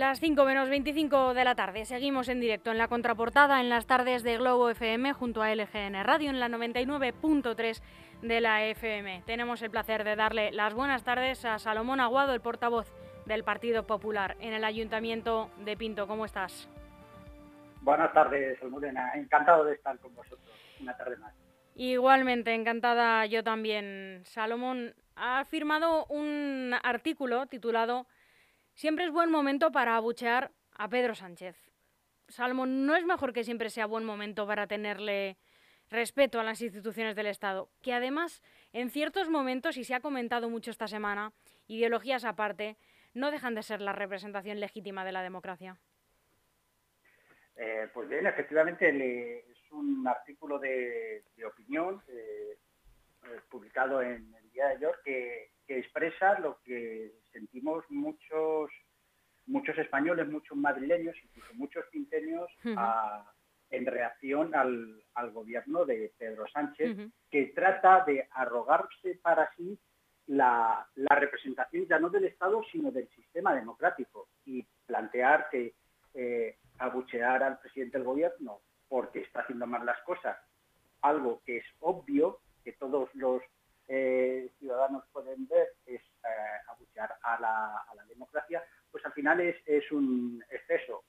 Las 5 menos 25 de la tarde. Seguimos en directo en la contraportada en las tardes de Globo FM junto a LGN Radio en la 99.3 de la FM. Tenemos el placer de darle las buenas tardes a Salomón Aguado, el portavoz del Partido Popular en el Ayuntamiento de Pinto. ¿Cómo estás? Buenas tardes, Almudena. Encantado de estar con vosotros una tarde más. Igualmente, encantada yo también. Salomón ha firmado un artículo titulado Siempre es buen momento para abuchear a Pedro Sánchez. Salomón, ¿no es mejor que siempre sea buen momento para tenerle respeto a las instituciones del Estado? Que además, en ciertos momentos, y se ha comentado mucho esta semana, ideologías aparte, no dejan de ser la representación legítima de la democracia. Eh, pues bien, efectivamente es un artículo de, opinión eh, eh, publicado en el día de ayer que, expresa lo que sentimos muchos muchos españoles, muchos madrileños, incluso muchos quinteños en reacción al, gobierno de Pedro Sánchez, que trata de arrogarse para sí la, representación ya no del Estado, sino del sistema democrático y plantear que eh, abuchear al presidente del gobierno porque está haciendo mal las cosas, algo que es obvio, que todos los eh, ciudadanos pueden ver, es eh, abuchear a la, democracia, pues al final es, un exceso.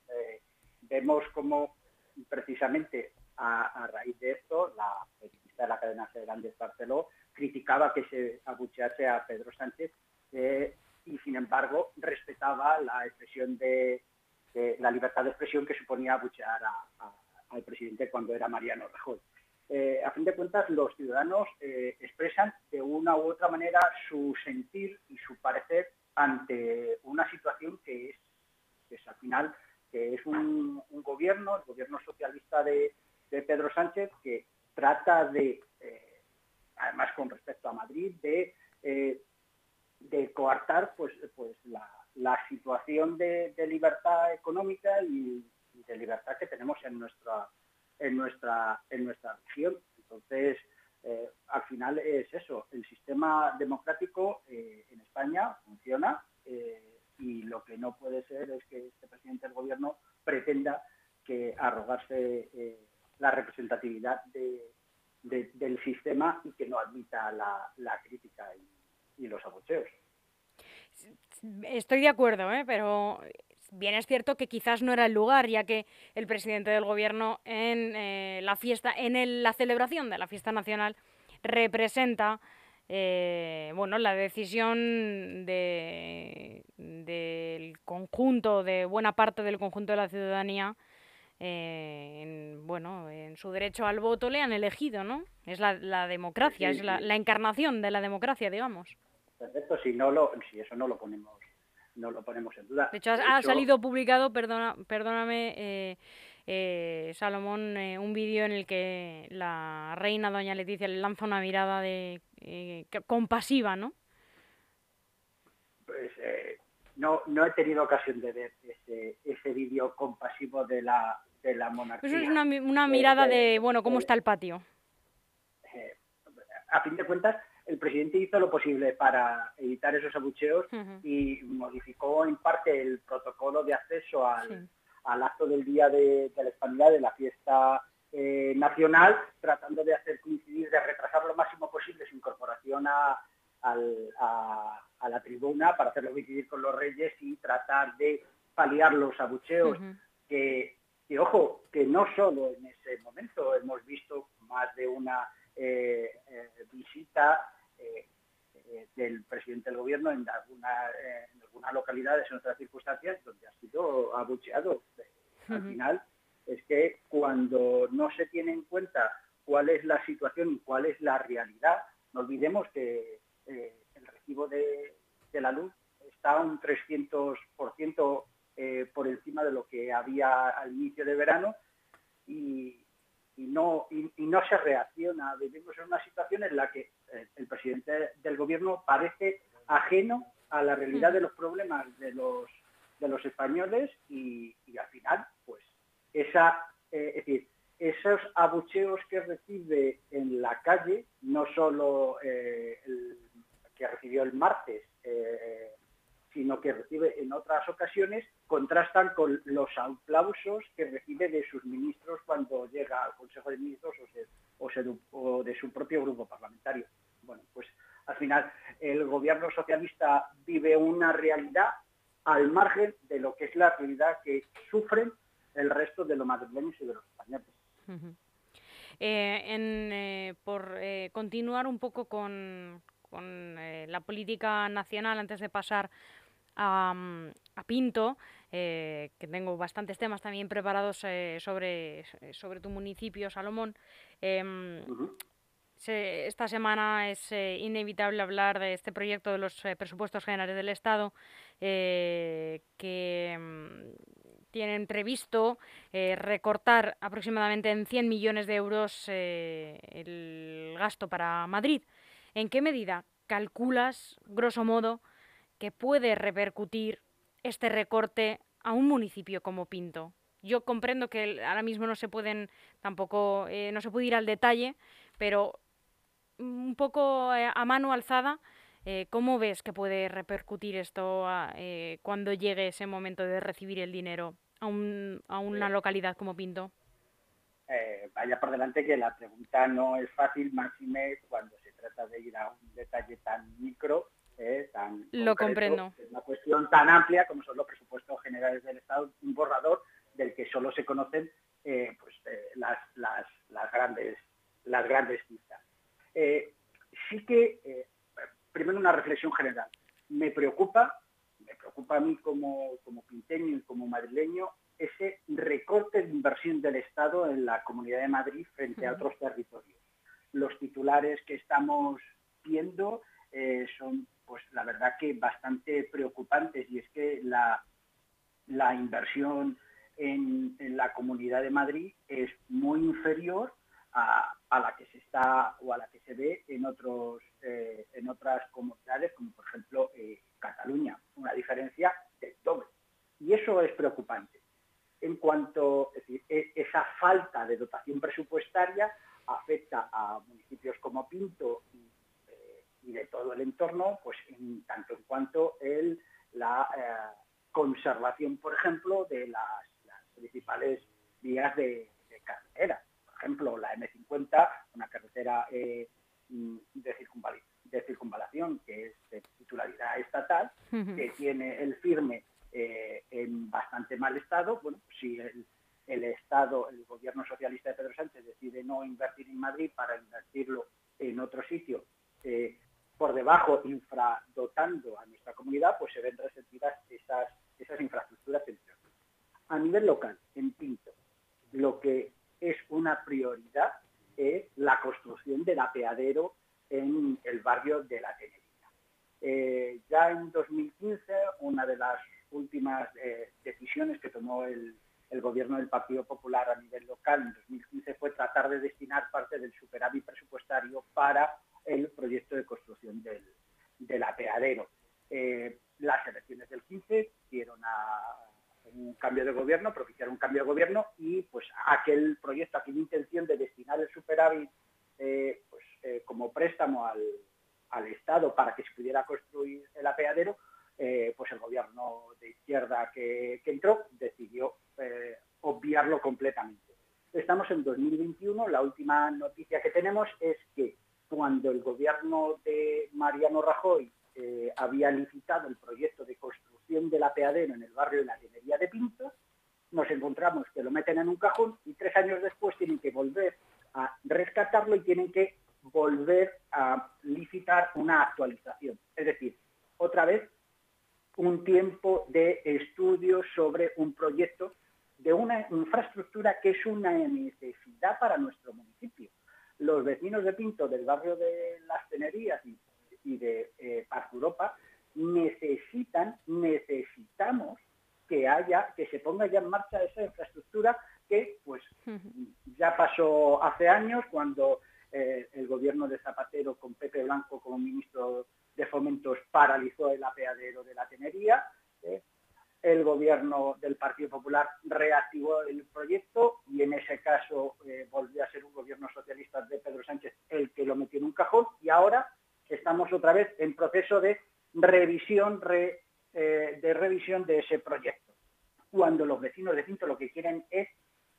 vemos como precisamente a, raíz de esto, la periodista de la cadena Grandes Barceló criticaba que se abuchease a Pedro Sánchez eh, y, sin embargo, respetaba la expresión de, la libertad de expresión que suponía abuchear al presidente cuando era Mariano Rajoy. Eh, a fin de cuentas, los ciudadanos eh, expresan de una u otra manera su sentir y su parecer ante una situación que es, es al final, que es un, el gobierno socialista de, Pedro Sánchez, que trata de además con respecto a Madrid, de, eh, coartar pues, pues la, situación de, libertad económica y, de libertad que tenemos en nuestra, en nuestra, en nuestra región. Entonces, eh, al final es eso, el sistema democrático eh, en España funciona y lo que no puede ser es que este presidente del gobierno pretenda que arrogarse la representatividad de, del sistema y que no admita la, crítica y, los abucheos. Estoy de acuerdo, ¿eh? pero bien es cierto que quizás no era el lugar, ya que el presidente del gobierno en eh, la fiesta, en la celebración de la fiesta nacional, representa eh, bueno, la decisión de, del conjunto, de buena parte del conjunto de la ciudadanía, eh, en, bueno, en su derecho al voto le han elegido, ¿no? Es la, democracia, es la, encarnación de la democracia, digamos. Perfecto, si, no lo, si eso no lo ponemos no lo ponemos en duda. De hecho, ha, salido publicado, perdona, perdóname, eh, eh, Salomón, un vídeo en el que la reina doña Leticia le lanza una mirada de compasiva, ¿no? Pues no, no he tenido ocasión de ver ese, ese vídeo compasivo de la, de la monarquía. Eso es una, una mirada de, bueno, ¿cómo está el patio? Eh, a fin de cuentas, el presidente hizo lo posible para evitar esos abucheos y modificó en parte el protocolo de acceso al, acto del Día de, la Hispanidad de la fiesta eh, nacional, tratando de hacer coincidir, de retrasar lo máximo posible su incorporación a, la tribuna para hacerlo coincidir con los reyes y tratar de paliar los abucheos que y ojo, que no solo en ese momento hemos visto más de una eh, eh, visita eh, del presidente del gobierno en, alguna, en algunas localidades, en otras circunstancias, donde ha sido abucheado. Al final es que cuando no se tiene en cuenta cuál es la situación y cuál es la realidad, no olvidemos que el recibo de, de la luz está un 300% eh, por encima de lo que había al inicio de verano y, no, se reacciona. Vivimos en una situación en la que eh, el presidente del gobierno parece ajeno a la realidad de los problemas de los, españoles y, al final, pues, eh, es decir, esos abucheos que recibe en la calle, no solo que recibió el martes sino que recibe en otras ocasiones, contrastan con los aplausos que recibe de sus ministros cuando llega al Consejo de Ministros o, de su propio grupo parlamentario. Bueno, pues al final el gobierno socialista vive una realidad al margen de lo que es la realidad que sufren el resto de los madrileños y de los españoles. Eh, eh, por eh, continuar un poco con, la política nacional, antes de pasar a, Pinto, que tengo bastantes temas también preparados sobre, sobre tu municipio, Salomón. Em, esta semana es inevitable hablar de este proyecto de los presupuestos generales del Estado, que em, tienen previsto eh, recortar aproximadamente en 100 millones de euros eh, el gasto para Madrid. ¿En qué medida calculas, grosso modo, que puede repercutir este recorte a un municipio como Pinto? Yo comprendo que ahora mismo no se pueden tampoco eh, no se puede ir al detalle, pero un poco a mano alzada, ¿cómo ves que puede repercutir esto cuando llegue ese momento de recibir el dinero a, un, a una localidad como Pinto? Eh, vaya por delante que la pregunta no es fácil, máxime cuando se trata de ir a un detalle tan micro, eh, Lo comprendo. Es una cuestión tan amplia como son los presupuestos generales del Estado, un borrador del que solo se conocen eh, pues, las, las, las, grandes las grandes cifras. sí que, primero una reflexión general. Me preocupa preocupa a mí como, como pinteño y como madrileño ese recorte de inversión del Estado en la Comunidad de Madrid frente a otros territorios. Los titulares que estamos viendo eh, son, pues la verdad que bastante preocupantes y es que la, la en, la Comunidad de Madrid es muy inferior a, la que se está o a la que se ve en otros eh, en otras comunidades como por ejemplo eh, Cataluña, una diferencia de doble. Y eso es preocupante. En cuanto, e, esa falta de dotación presupuestaria afecta a municipios como Pinto y, eh, de todo el entorno, pues tanto en cuanto el, la conservación, por ejemplo, de las, principales vías de, carretera. Por ejemplo, la M50, una carretera eh, de circunvalación de circunvalación, que es de titularidad estatal, que tiene el firme eh, en bastante mal estado. Bueno, si el, Estado, el gobierno socialista de Pedro Sánchez decide no invertir en Madrid para invertirlo en otro sitio, eh, por debajo, infradotando a nuestra comunidad, pues se ven resentidas nivel local, en Pinto, lo que es una prioridad es la construcción del apeadero en el barrio de La Tenería. Eh, ya en 2015, una de las últimas eh, decisiones que tomó el, gobierno del Partido Popular a nivel local en 2015 fue tratar de destinar parte del superávit presupuestario para el proyecto de construcción del, del apeadero. Eh, las elecciones del 15 dieron a un cambio de gobierno, propiciaron un cambio de gobierno y pues aquel proyecto, aquella intención de destinar el superávit pues, eh, como préstamo al, Estado para que se pudiera construir el apeadero, eh, pues el gobierno de izquierda que, entró decidió eh, obviarlo completamente. Estamos en 2021, la última noticia que tenemos es que cuando el gobierno de Mariano Rajoy había licitado el proyecto de construcción del apeadero en el barrio de la Tenería de Pinto, nos encontramos que lo meten en un cajón y tres años después tienen que volver a rescatarlo y tienen que volver a licitar una actualización. Es decir, otra vez un tiempo de estudio sobre un proyecto de una infraestructura que es una necesidad para nuestro municipio. Los vecinos de Pinto, del barrio de Las Tenerías y, de eh, Europa, necesitan, necesitamos que haya, que se ponga ya en marcha esa infraestructura que pues ya pasó hace años cuando eh, el gobierno de Zapatero con Pepe Blanco como ministro de Fomentos paralizó el apeadero de la Tenería. ¿eh? el gobierno del Partido Popular reactivó el proyecto y en ese caso eh, volvió a ser un gobierno socialista de Pedro Sánchez el que lo metió en un cajón y ahora estamos otra vez en proceso de revisión, de ese proyecto, cuando los vecinos de Pinto lo que quieren es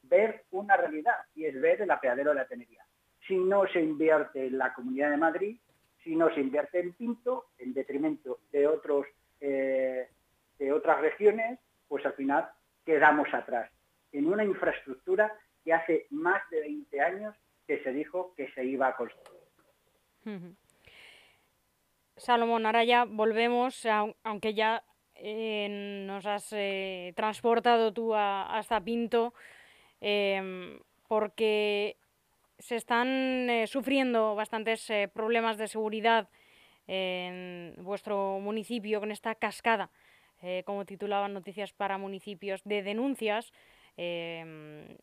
ver una realidad y es ver el apeadero de la tenería. Si no se invierte en la Comunidad de Madrid, si no se invierte en Pinto, en detrimento de, otros, eh, de otras regiones, pues al final quedamos atrás en una infraestructura que hace más de 20 años que se dijo que se iba a construir. Salomón, ahora ya volvemos, aunque ya eh, nos has eh, transportado tú hasta Pinto, porque se están eh, sufriendo bastantes problemas de seguridad en vuestro municipio con esta cascada, como titulaban Noticias para Municipios, de denuncias em,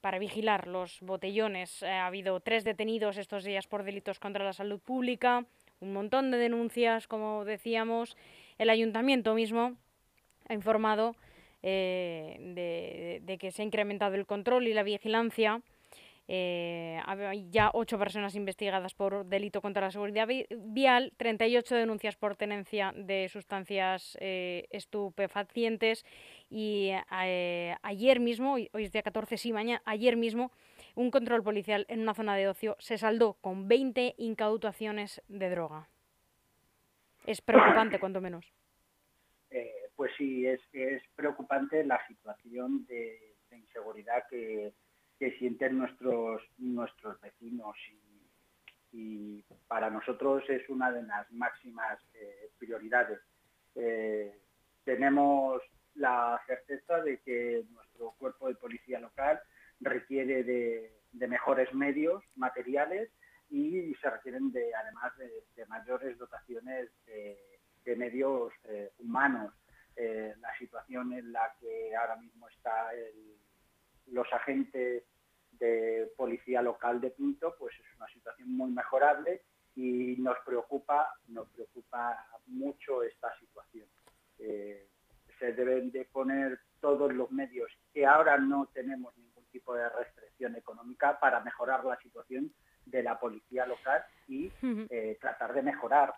para vigilar los botellones. ha habido tres detenidos estos días por delitos contra la salud pública un montón de denuncias, como decíamos. El ayuntamiento mismo ha informado eh, de, que se ha incrementado el control y la vigilancia. Eh, hay ya ocho personas investigadas por delito contra la seguridad vial, 38 denuncias por tenencia de sustancias eh, estupefacientes y ayer mismo, hoy es día 14, sí, mañana, ayer mismo un control policial en una zona de ocio se saldó con 20 incautaciones de droga. Es preocupante, cuanto menos. Pues sí, es, es, preocupante la situación de, inseguridad que, sienten nuestros, nuestros vecinos y, para nosotros es una de las máximas eh, prioridades. Eh, tenemos la certeza de que nuestro cuerpo de policía local requiere de, mejores medios materiales y se requieren de, además de, mayores dotaciones de, medios eh, humanos. Eh, la situación en la que ahora mismo están los agentes de policía local de Pinto, pues es una situación muy mejorable y nos preocupa, nos preocupa mucho esta situación. Eh, se deben de poner todos los medios que ahora no tenemos ningún tipo de restricción económica para mejorar la situación de la policía local y eh, tratar de mejorar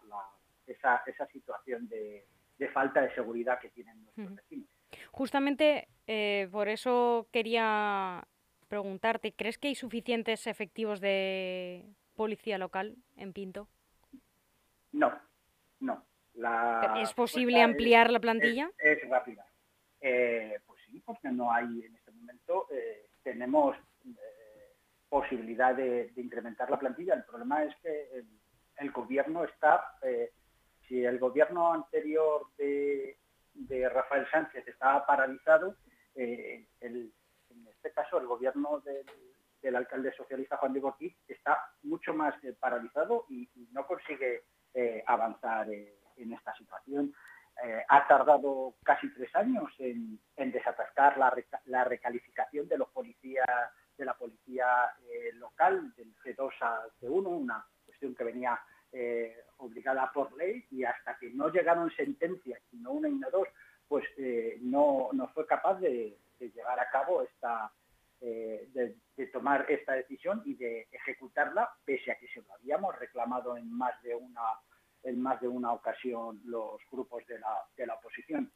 esa, esa situación de, falta de seguridad que tienen nuestros vecinos. Justamente eh, por eso quería preguntarte, ¿crees que hay suficientes efectivos de policía local en Pinto? No, no. ¿Es posible ampliar la plantilla? Es, rápida. Eh, pues sí, porque no hay en este momento tenemos eh, posibilidad de, incrementar la plantilla. El problema es que el, gobierno está, eh, si el gobierno anterior de, Rafael Sánchez estaba paralizado, eh, en este caso el gobierno del, alcalde socialista Juan Diego Ortiz está mucho más paralizado y, no consigue avanzar en esta situación. Eh, ha tardado casi tres años en, desatascar la, recalificación de los policías de la policía eh, local del C2 al C1, una cuestión que venía eh, obligada por ley y hasta que no llegaron sentencias, no una y no dos, pues no, fue capaz de, llevar a cabo esta, de, de, tomar esta decisión y de ejecutarla, pese a que se lo habíamos reclamado en más de una en más de una ocasión los grupos de la, de la oposición.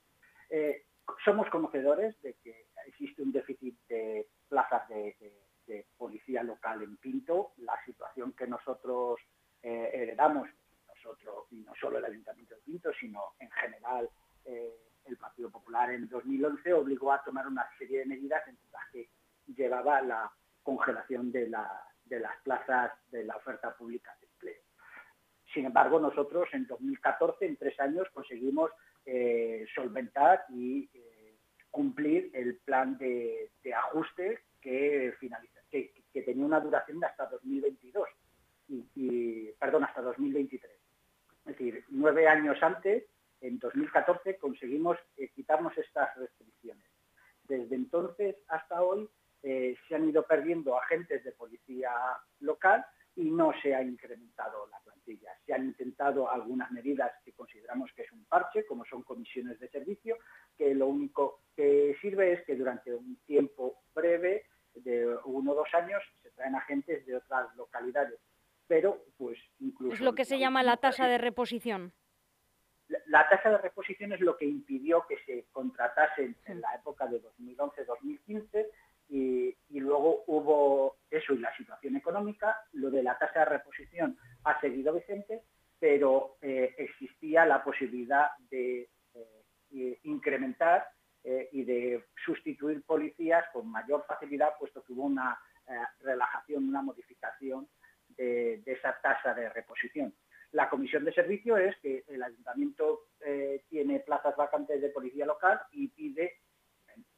Eh, somos conocedores de que existe un déficit de plazas de, policía local en Pinto. La situación que nosotros eh, heredamos, y no solo el Ayuntamiento de Pinto, sino en general eh, el Partido Popular en 2011 obligó a tomar una serie de medidas en las que llevaba la congelación de, la, de las plazas de la oferta pública sin embargo, nosotros en 2014, en tres años, conseguimos eh, solventar y eh, cumplir el plan de, ajuste que, tenía una duración de hasta 2022, y, perdón, hasta 2023. Es decir, nueve años antes, en 2014, conseguimos eh, quitarnos estas restricciones. Desde entonces hasta hoy se han ido perdiendo agentes de policía local y no se ha incrementado la plantilla. Se han intentado algunas medidas que consideramos que es un parche, como son comisiones de servicio, que lo único que sirve es que durante un tiempo breve, de uno o dos años, se traen agentes de otras localidades. Pero, pues, incluso... Es lo que se llama la tasa de reposición. La, la tasa de reposición es lo que impidió que se contratasen en la época de 2011-2015 y, luego hubo eso y la situación económica, lo de la tasa de reposición ha seguido vigente, pero eh, existía la posibilidad de eh, incrementar eh, y de sustituir policías con mayor facilidad, puesto que hubo una relajación, una modificación de, esa tasa de reposición. La comisión de servicio es que el ayuntamiento tiene plazas vacantes de policía local y pide,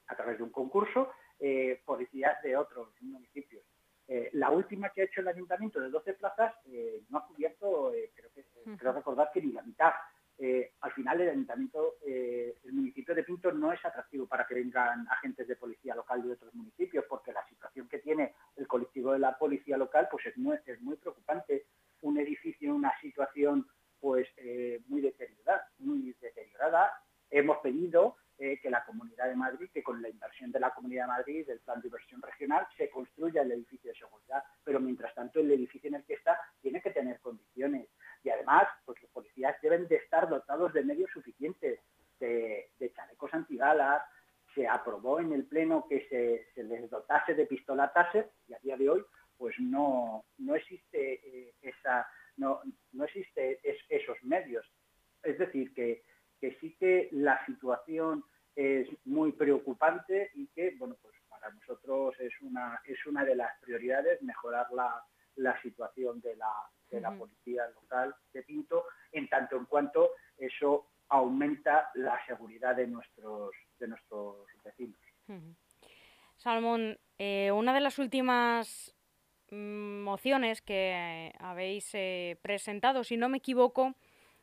a través de un concurso, eh, policías de otros municipios. Eh, la última que ha hecho el ayuntamiento de 12 plazas eh, no ha cubierto, creo, que, creo recordar que ni la mitad. al final el ayuntamiento, el municipio de Pinto no es atractivo para que vengan agentes de policía local de otros municipios, porque la situación que tiene el colectivo de la policía local pues es muy, es muy preocupante. Un edificio en una situación pues muy deteriorada, muy deteriorada. Hemos pedido eh, que la Comunidad de Madrid, que con la inversión de la Comunidad de Madrid, del plan de inversión regional, se construya el edificio de seguridad. Pero mientras tanto, el edificio en el que está tiene que tener condiciones. Y además, pues los policías deben de estar dotados de medios suficientes, de, chalecos antibalas. Se aprobó en el Pleno que se, les dotase de pistola Taser y a día de hoy pues no, no existe eh, esa no, no existe esos medios. Es decir, que que sí que la situación es muy preocupante y que, bueno, pues para nosotros es una, es una de las prioridades mejorar la, situación de la, de la policía local de Pinto, en tanto en cuanto eso aumenta la seguridad de nuestros, de nuestros vecinos. Salmón, eh, una de las últimas mm, mociones que habéis eh, presentado, si no me equivoco,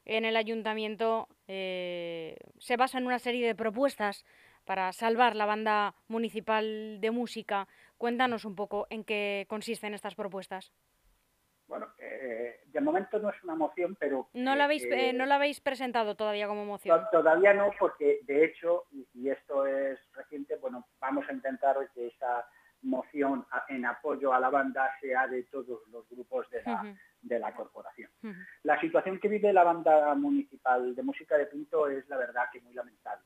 en el ayuntamiento eh, se basa en una serie de propuestas para salvar la banda municipal de música. Cuéntanos un poco en qué consisten estas propuestas. Bueno, eh, de momento no es una moción, pero... No la, habéis, eh, no la habéis presentado todavía como moción. todavía no, porque de hecho, y, esto es reciente, bueno, vamos a intentar que esa moción en apoyo a la banda sea de todos los grupos de la, de la corporación. La situación que vive la banda municipal de música de Pinto es la verdad que muy lamentable.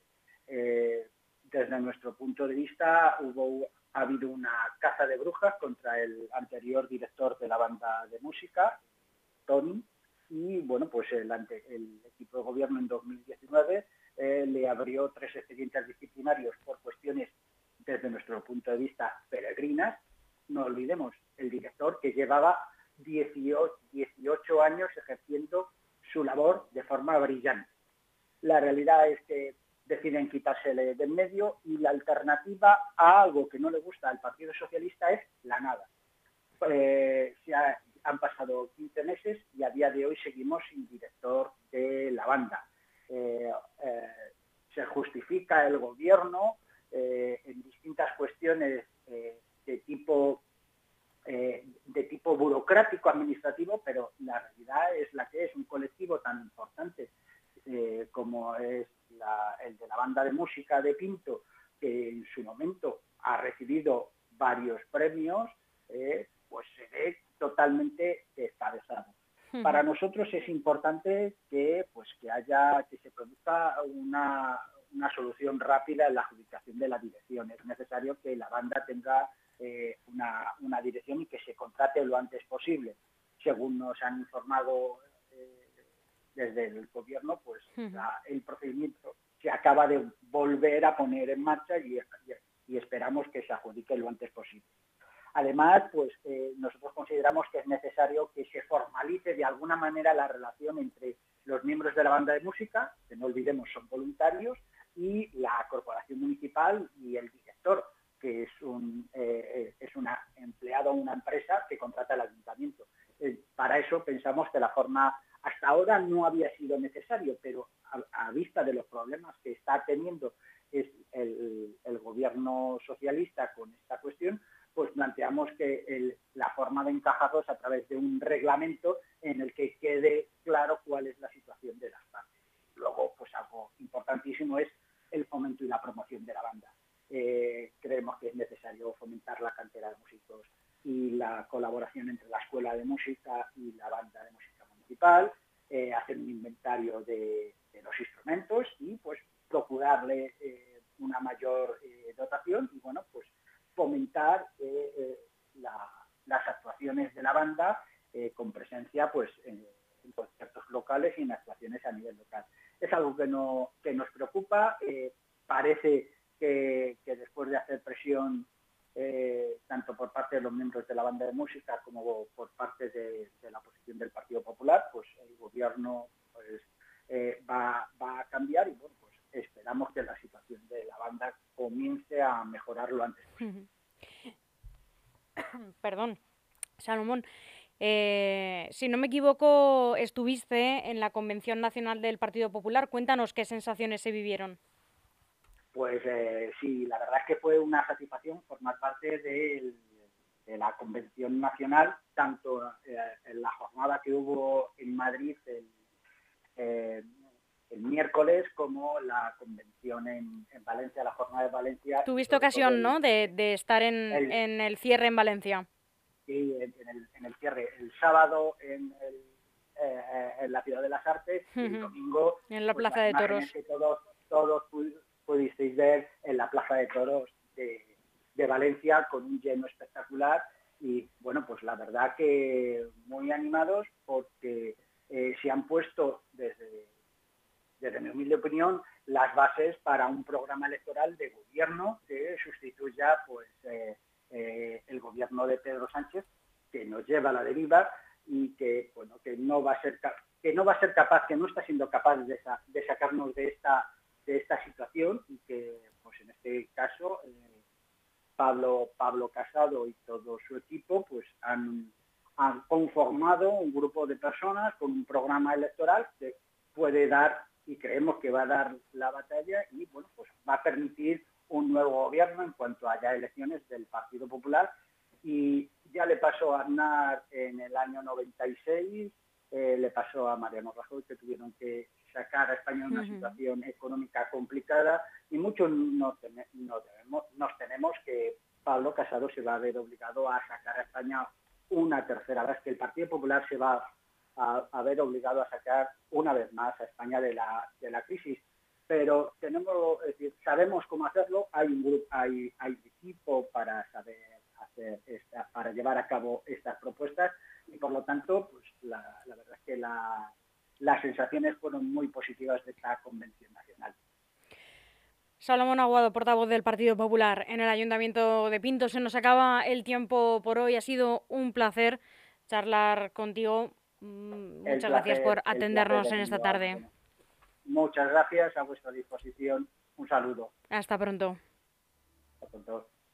Desde nuestro punto de vista ha habido una caza de brujas contra el anterior director de la banda de música, Tony, y bueno, pues el, equipo de gobierno en 2019 eh, le abrió tres expedientes disciplinarios por cuestiones desde nuestro punto de vista peregrinas. No olvidemos, el director que llevaba 18, 18 años ejerciendo su labor de forma brillante. La realidad es que deciden quitársele de en medio y la alternativa a algo que no le gusta al Partido Socialista es la nada. Eh, han pasado 15 meses y a día de hoy seguimos sin director de la banda. Eh, eh, se justifica el gobierno en distintas cuestiones de tipo de tipo burocrático administrativo, pero la realidad es la que es un colectivo tan importante eh, como es el de la banda de música de Pinto, que en su momento ha recibido varios premios, eh, pues se ve totalmente descabezado. Para nosotros es importante que, pues, que haya, que se produzca una, una solución rápida en la adjudicación de la dirección. Es necesario que la banda tenga eh, una, dirección y que se contrate lo antes posible. Según nos han informado eh, desde el gobierno, pues el procedimiento se acaba de volver a poner en marcha y, esperamos que se adjudique lo antes posible. Además, pues eh, nosotros consideramos que es necesario que se formalice de alguna manera la relación entre los miembros de la banda de música, que no olvidemos son voluntarios, y la corporación municipal y el director, que es un, eh, es una empleado o una empresa que contrata el ayuntamiento. Eh, para eso pensamos que la forma hasta ahora no había sido necesario, pero a, vista de los problemas que está teniendo el, gobierno socialista con esta cuestión, pues planteamos que la forma de encajarlos a través de un reglamento en el que quede claro cuál es la situación de las partes. Luego, pues algo importantísimo es el fomento y la promoción de la banda. Eh, creemos que es necesario fomentar la cantera de músicos y la colaboración entre la escuela de música y la banda de música municipal. eh, hacer un inventario de, los instrumentos y pues procurarle eh, una mayor dotación y bueno, pues fomentar las actuaciones de la banda con presencia pues en, conciertos locales y en actuaciones a nivel local. Es algo que, no, que nos preocupa, parece que, después de hacer presión eh, tanto por parte de los miembros de la banda de música como por parte de, la oposición del Partido Popular, pues el gobierno pues, eh, va, a cambiar y bueno, pues esperamos que la situación de la banda comience a mejorar lo antes posible. Perdón, Salomón. Eh, si no me equivoco, estuviste en la Convención Nacional del Partido Popular. Cuéntanos qué sensaciones se vivieron. Pues eh, sí, la verdad es que fue una satisfacción formar parte de, la Convención Nacional, tanto eh, en la jornada que hubo en Madrid el, eh, miércoles como la convención en, Valencia, la jornada de Valencia. Tuviste ocasión, ¿no?, de, estar en el, cierre en Valencia. En, el, cierre. El sábado en, la Ciudad de las Artes y el domingo... En la pues, Plaza de Toros. todos, todos pudisteis ver en la Plaza de Toros de, Valencia con un lleno espectacular y bueno, pues la verdad que muy animados porque eh, se han puesto desde, desde mi humilde opinión las bases para un programa electoral de gobierno que sustituya pues eh, eh, el gobierno de Pedro Sánchez que nos lleva a la deriva y que bueno que no va a ser que no va a ser capaz que no está siendo capaz de, de sacarnos de esta de esta situación y que, pues en este caso, eh, Pablo, Pablo Casado y todo su equipo pues han, han conformado un grupo de personas con un programa electoral que puede dar y creemos que va a dar la batalla y bueno pues va a permitir un nuevo gobierno en cuanto haya elecciones del Partido Popular. Y ya le pasó a Aznar en el año 96 eh, le pasó a Mariano Rajoy que tuvieron que sacar a España en una situación económica complicada. Y muchos no, nos tenemos que Pablo Casado se va a ver obligado a sacar a España una tercera vez, que el Partido Popular se va a, ver obligado a sacar una vez más a España de la, de la crisis. Pero tenemos, decir, sabemos cómo hacerlo, hay un grupo, hay, hay equipo para saber hacer esta, para llevar a cabo estas propuestas y por lo tanto, pues la verdad es que la, las sensaciones fueron muy positivas de esta convención nacional. Salomón Aguado, portavoz del Partido Popular en el Ayuntamiento de Pinto. Se nos acaba el tiempo por hoy. Ha sido un placer charlar contigo. Mm, muchas gracias por atendernos en esta tarde. Muchas gracias, a vuestra disposición. Un saludo. Hasta pronto. Hasta pronto.